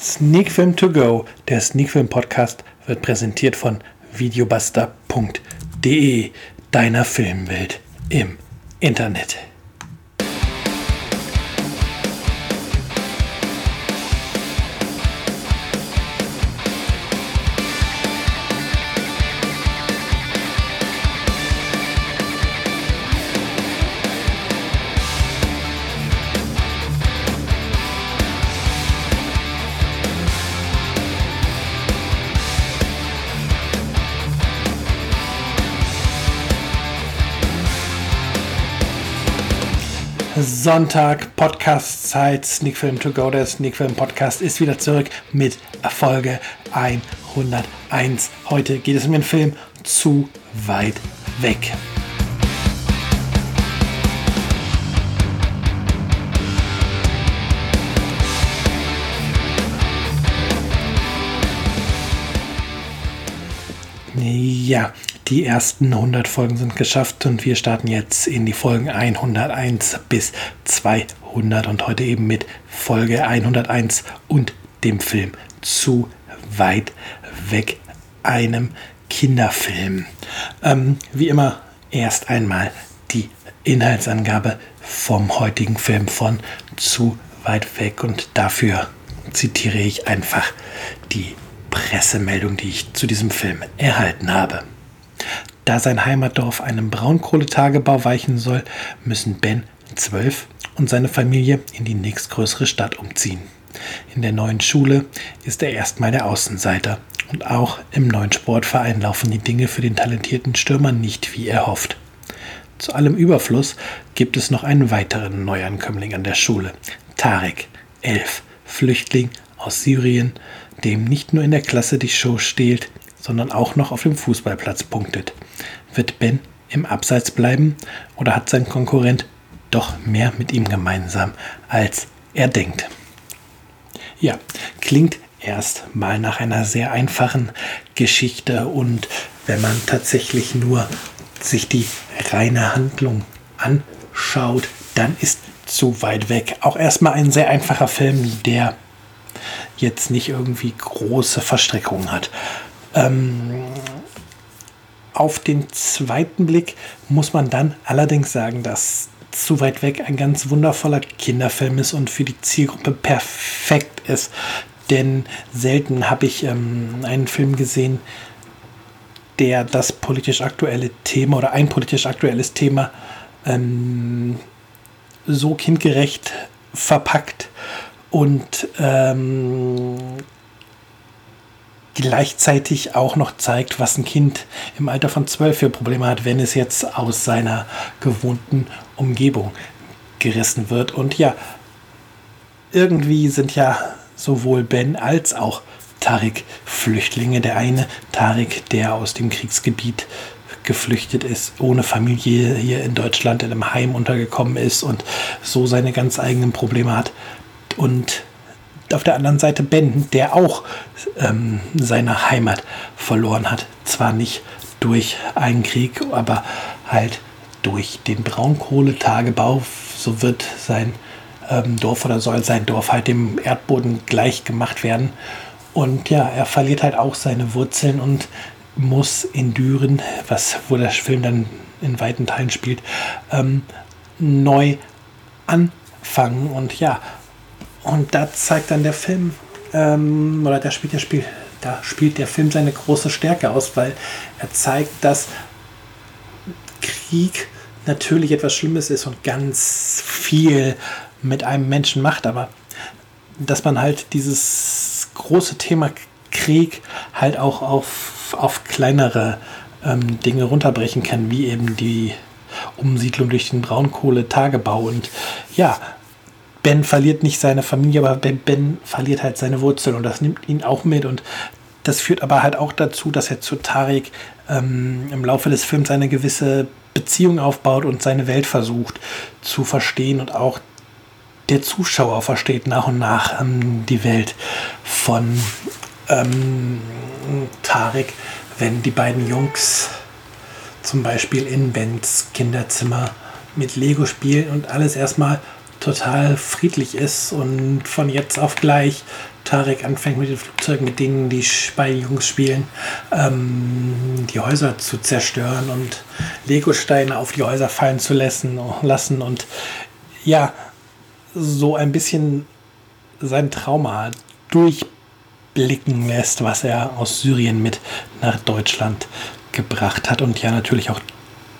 Sneakfilm to go, der Sneakfilm Podcast, wird präsentiert von videobuster.de, deiner Filmwelt im Internet. Sonntag, Podcast-Zeit, Sneakfilm to go. Der Sneakfilm Podcast ist wieder zurück mit Erfolge 101. Heute geht es um den Film Zu weit weg. Ja, die ersten 100 Folgen sind geschafft und wir starten jetzt in die Folgen 101 bis 200 und heute eben mit Folge 101 und dem Film Zu weit weg, einem Kinderfilm. Ähm, wie immer erst einmal die Inhaltsangabe vom heutigen Film von Zu weit weg und dafür zitiere ich einfach die Pressemeldung, die ich zu diesem Film erhalten habe. Da sein Heimatdorf einem Braunkohletagebau weichen soll, müssen Ben, 12, und seine Familie in die nächstgrößere Stadt umziehen. In der neuen Schule ist er erstmal der Außenseiter und auch im neuen Sportverein laufen die Dinge für den talentierten Stürmer nicht wie er hofft. Zu allem Überfluss gibt es noch einen weiteren Neuankömmling an der Schule, Tarek, 11, Flüchtling aus Syrien, dem nicht nur in der Klasse die Show stehlt, sondern auch noch auf dem Fußballplatz punktet. Wird Ben im Abseits bleiben oder hat sein Konkurrent doch mehr mit ihm gemeinsam, als er denkt? Ja, klingt erst mal nach einer sehr einfachen Geschichte und wenn man tatsächlich nur sich die reine Handlung anschaut, dann ist zu weit weg. Auch erstmal ein sehr einfacher Film, der jetzt nicht irgendwie große Verstrickungen hat. Ähm, auf den zweiten Blick muss man dann allerdings sagen, dass zu weit weg ein ganz wundervoller Kinderfilm ist und für die Zielgruppe perfekt ist. Denn selten habe ich ähm, einen Film gesehen, der das politisch aktuelle Thema oder ein politisch aktuelles Thema ähm, so kindgerecht verpackt und ähm, gleichzeitig auch noch zeigt, was ein Kind im Alter von zwölf für Probleme hat, wenn es jetzt aus seiner gewohnten Umgebung gerissen wird. Und ja, irgendwie sind ja sowohl Ben als auch Tarik Flüchtlinge. Der eine, Tarik, der aus dem Kriegsgebiet geflüchtet ist, ohne Familie hier in Deutschland in einem Heim untergekommen ist und so seine ganz eigenen Probleme hat. Und auf der anderen Seite Ben, der auch ähm, seine Heimat verloren hat. Zwar nicht durch einen Krieg, aber halt durch den Braunkohletagebau. So wird sein ähm, Dorf oder soll sein Dorf halt dem Erdboden gleich gemacht werden. Und ja, er verliert halt auch seine Wurzeln und muss in Düren, was wo der Film dann in weiten Teilen spielt, ähm, neu anfangen. Und ja, und da zeigt dann der Film, ähm, oder da spielt, der Spiel, da spielt der Film seine große Stärke aus, weil er zeigt, dass Krieg natürlich etwas Schlimmes ist und ganz viel mit einem Menschen macht, aber dass man halt dieses große Thema Krieg halt auch auf, auf kleinere ähm, Dinge runterbrechen kann, wie eben die Umsiedlung durch den Braunkohletagebau. Und ja, Ben verliert nicht seine Familie, aber Ben, ben verliert halt seine Wurzeln und das nimmt ihn auch mit und das führt aber halt auch dazu, dass er zu Tarek ähm, im Laufe des Films eine gewisse Beziehung aufbaut und seine Welt versucht zu verstehen und auch der Zuschauer versteht nach und nach ähm, die Welt von ähm, Tarek, wenn die beiden Jungs zum Beispiel in Bens Kinderzimmer mit Lego spielen und alles erstmal total friedlich ist und von jetzt auf gleich Tarek anfängt mit den Flugzeugen, mit denen die beiden Jungs spielen, ähm, die Häuser zu zerstören und Legosteine auf die Häuser fallen zu lassen, lassen und ja, so ein bisschen sein Trauma durchblicken lässt, was er aus Syrien mit nach Deutschland gebracht hat und ja natürlich auch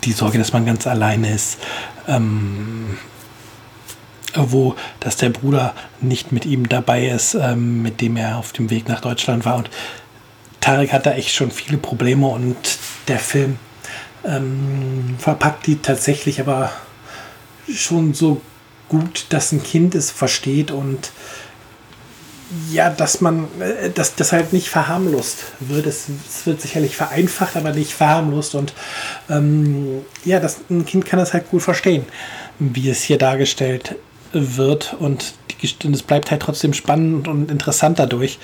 die Sorge, dass man ganz alleine ist. Ähm, wo dass der Bruder nicht mit ihm dabei ist, ähm, mit dem er auf dem Weg nach Deutschland war. Und Tarek hat da echt schon viele Probleme und der Film ähm, verpackt die tatsächlich aber schon so gut, dass ein Kind es versteht und ja, dass man, äh, dass das halt nicht verharmlost wird. Es, es, wird sicherlich vereinfacht, aber nicht verharmlost. Und ähm, ja, das, ein Kind kann das halt gut verstehen, wie es hier dargestellt wird und, es bleibt halt trotzdem spannend und interessant dadurch.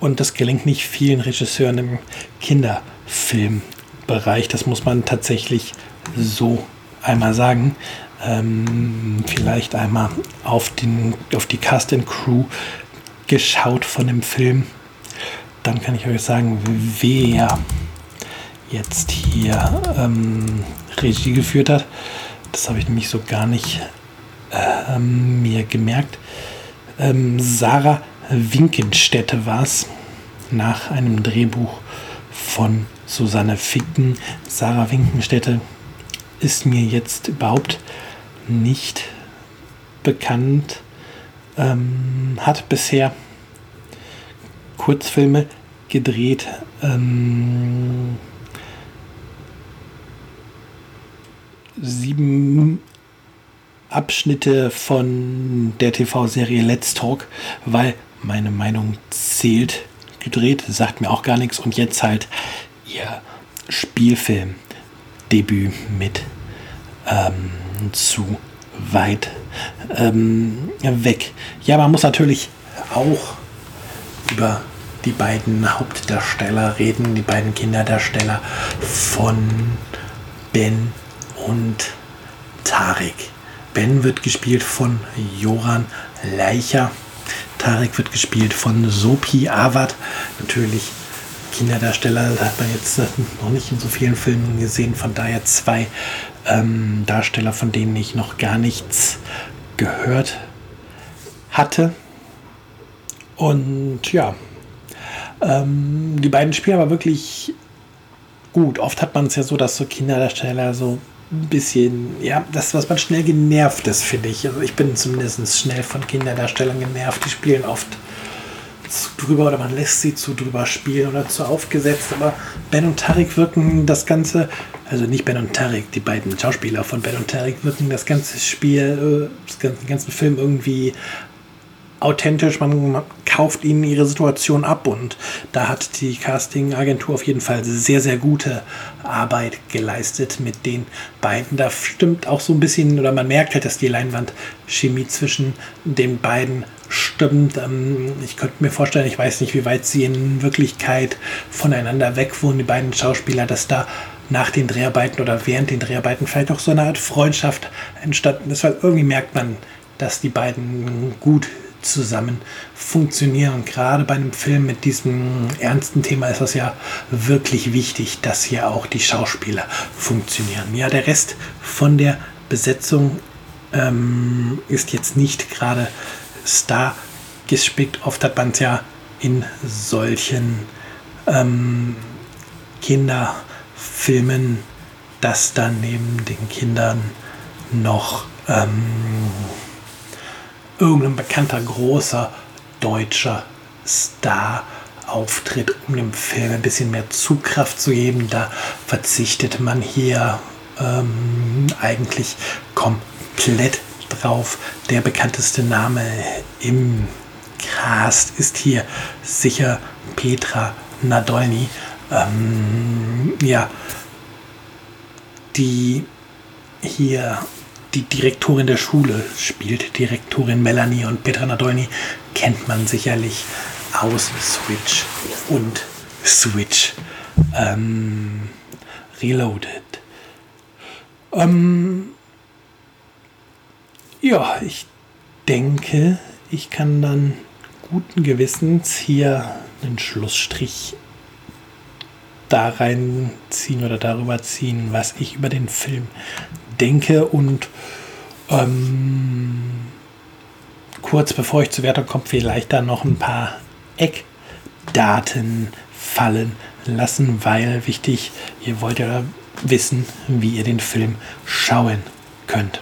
Und das gelingt nicht vielen Regisseuren im Kinderfilmbereich. Das muss man tatsächlich so einmal sagen. Ähm, vielleicht einmal auf, den, auf die Cast and Crew geschaut von dem Film. Dann kann ich euch sagen, wer jetzt hier ähm, Regie geführt hat. Das habe ich nämlich so gar nicht ähm, mir gemerkt. Ähm, Sarah Winkenstätte war es, nach einem Drehbuch von Susanne Ficken. Sarah Winkenstätte ist mir jetzt überhaupt nicht bekannt, ähm, hat bisher Kurzfilme gedreht. Ähm, sieben Abschnitte von der TV-Serie Let's Talk, weil meine Meinung zählt, gedreht, sagt mir auch gar nichts und jetzt halt ihr Spielfilm-Debüt mit ähm, zu weit ähm, weg. Ja, man muss natürlich auch über die beiden Hauptdarsteller reden, die beiden Kinderdarsteller von Ben und Tarek. Ben wird gespielt von Joran Leicher. Tarek wird gespielt von Sopi Awad. Natürlich Kinderdarsteller hat man jetzt noch nicht in so vielen Filmen gesehen. Von daher zwei ähm, Darsteller, von denen ich noch gar nichts gehört hatte. Und ja, ähm, die beiden spielen aber wirklich gut. Oft hat man es ja so, dass so Kinderdarsteller so ein bisschen, ja, das, was man schnell genervt ist, finde ich. Also ich bin zumindest schnell von Kinderdarstellern genervt. Die spielen oft zu drüber oder man lässt sie zu drüber spielen oder zu aufgesetzt. Aber Ben und Tarek wirken das Ganze, also nicht Ben und Tarek, die beiden Schauspieler von Ben und Tarek wirken das ganze Spiel, äh, den ganzen Film irgendwie authentisch, man kauft ihnen ihre Situation ab und da hat die Casting-Agentur auf jeden Fall sehr, sehr gute Arbeit geleistet mit den beiden. Da stimmt auch so ein bisschen, oder man merkt halt, dass die Leinwandchemie zwischen den beiden stimmt. Ähm, ich könnte mir vorstellen, ich weiß nicht, wie weit sie in Wirklichkeit voneinander weg wohnen, die beiden Schauspieler, dass da nach den Dreharbeiten oder während den Dreharbeiten vielleicht auch so eine Art Freundschaft entstanden ist, weil irgendwie merkt man, dass die beiden gut zusammen funktionieren. Gerade bei einem Film mit diesem ernsten Thema ist das ja wirklich wichtig, dass hier auch die Schauspieler funktionieren. Ja, der Rest von der Besetzung ähm, ist jetzt nicht gerade Star gespickt. Oft hat man es ja in solchen ähm, Kinderfilmen, dass dann neben den Kindern noch ähm, irgendein bekannter großer deutscher Star auftritt, um dem Film ein bisschen mehr Zugkraft zu geben. Da verzichtet man hier ähm, eigentlich komplett drauf. Der bekannteste Name im Cast ist hier sicher Petra Nadolny. Ähm, ja, die hier die Direktorin der Schule spielt. Direktorin Melanie und Petra Nadolny kennt man sicherlich aus Switch und Switch ähm, Reloaded. Ähm, ja, ich denke, ich kann dann guten Gewissens hier einen Schlussstrich da reinziehen oder darüber ziehen, was ich über den Film denke und ähm, kurz bevor ich zur Wertung komme, vielleicht dann noch ein paar Eckdaten fallen lassen, weil wichtig, ihr wollt ja wissen, wie ihr den Film schauen könnt.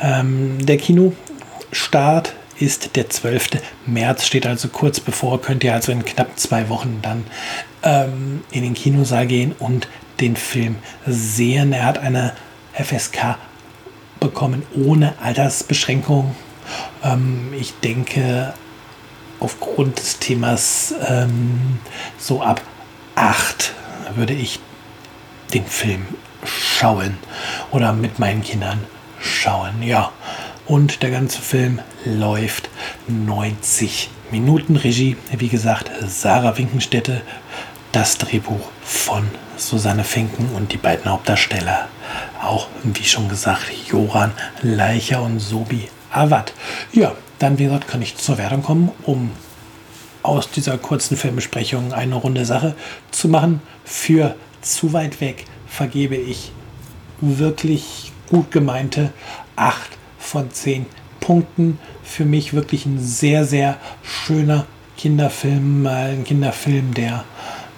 Ähm, der Kinostart ist der 12. März, steht also kurz bevor, könnt ihr also in knapp zwei Wochen dann ähm, in den Kinosaal gehen und den Film sehen. Er hat eine FSK bekommen ohne Altersbeschränkung. Ähm, ich denke, aufgrund des Themas ähm, so ab 8 würde ich den Film schauen oder mit meinen Kindern schauen. Ja, und der ganze Film läuft 90 Minuten. Regie, wie gesagt, Sarah Winkenstätte. Das Drehbuch von Susanne Finken und die beiden Hauptdarsteller. Auch, wie schon gesagt, Joran Leicher und Sobi Awad. Ja, dann, wie gesagt, kann ich zur Wertung kommen, um aus dieser kurzen Filmbesprechung eine runde Sache zu machen. Für zu weit weg vergebe ich wirklich gut gemeinte 8 von 10 Punkten. Für mich wirklich ein sehr, sehr schöner Kinderfilm. Ein Kinderfilm, der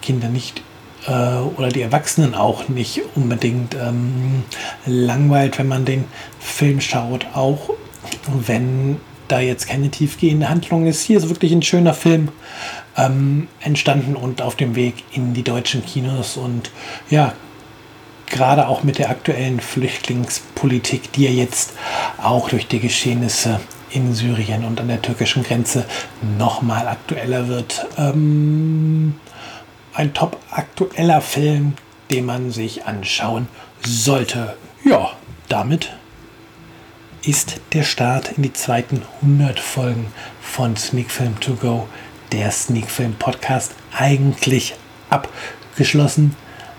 Kinder nicht äh, oder die Erwachsenen auch nicht unbedingt ähm, langweilt, wenn man den Film schaut. Auch wenn da jetzt keine tiefgehende Handlung ist. Hier ist wirklich ein schöner Film ähm, entstanden und auf dem Weg in die deutschen Kinos. Und ja, gerade auch mit der aktuellen Flüchtlingspolitik, die ja jetzt auch durch die Geschehnisse in Syrien und an der türkischen Grenze nochmal aktueller wird. Ähm, ein top aktueller Film, den man sich anschauen sollte. Ja, damit ist der Start in die zweiten 100 Folgen von Sneak Film To Go, der Sneak Film Podcast, eigentlich abgeschlossen.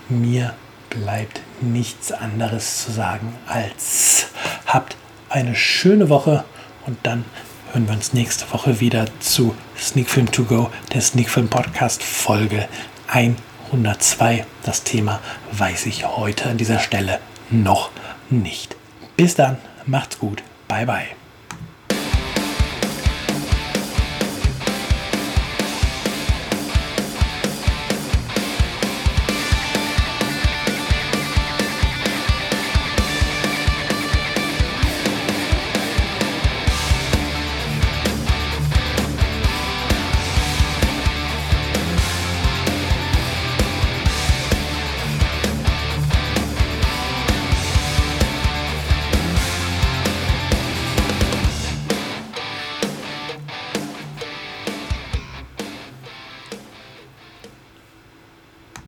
Mir bleibt nichts anderes zu sagen als habt eine schöne Woche und dann hören wir uns nächste Woche wieder zu Sneak Film To Go, der Sneak Film Podcast Folge 102. Das Thema weiß ich heute an dieser Stelle noch nicht. Bis dann, macht's gut, bye bye.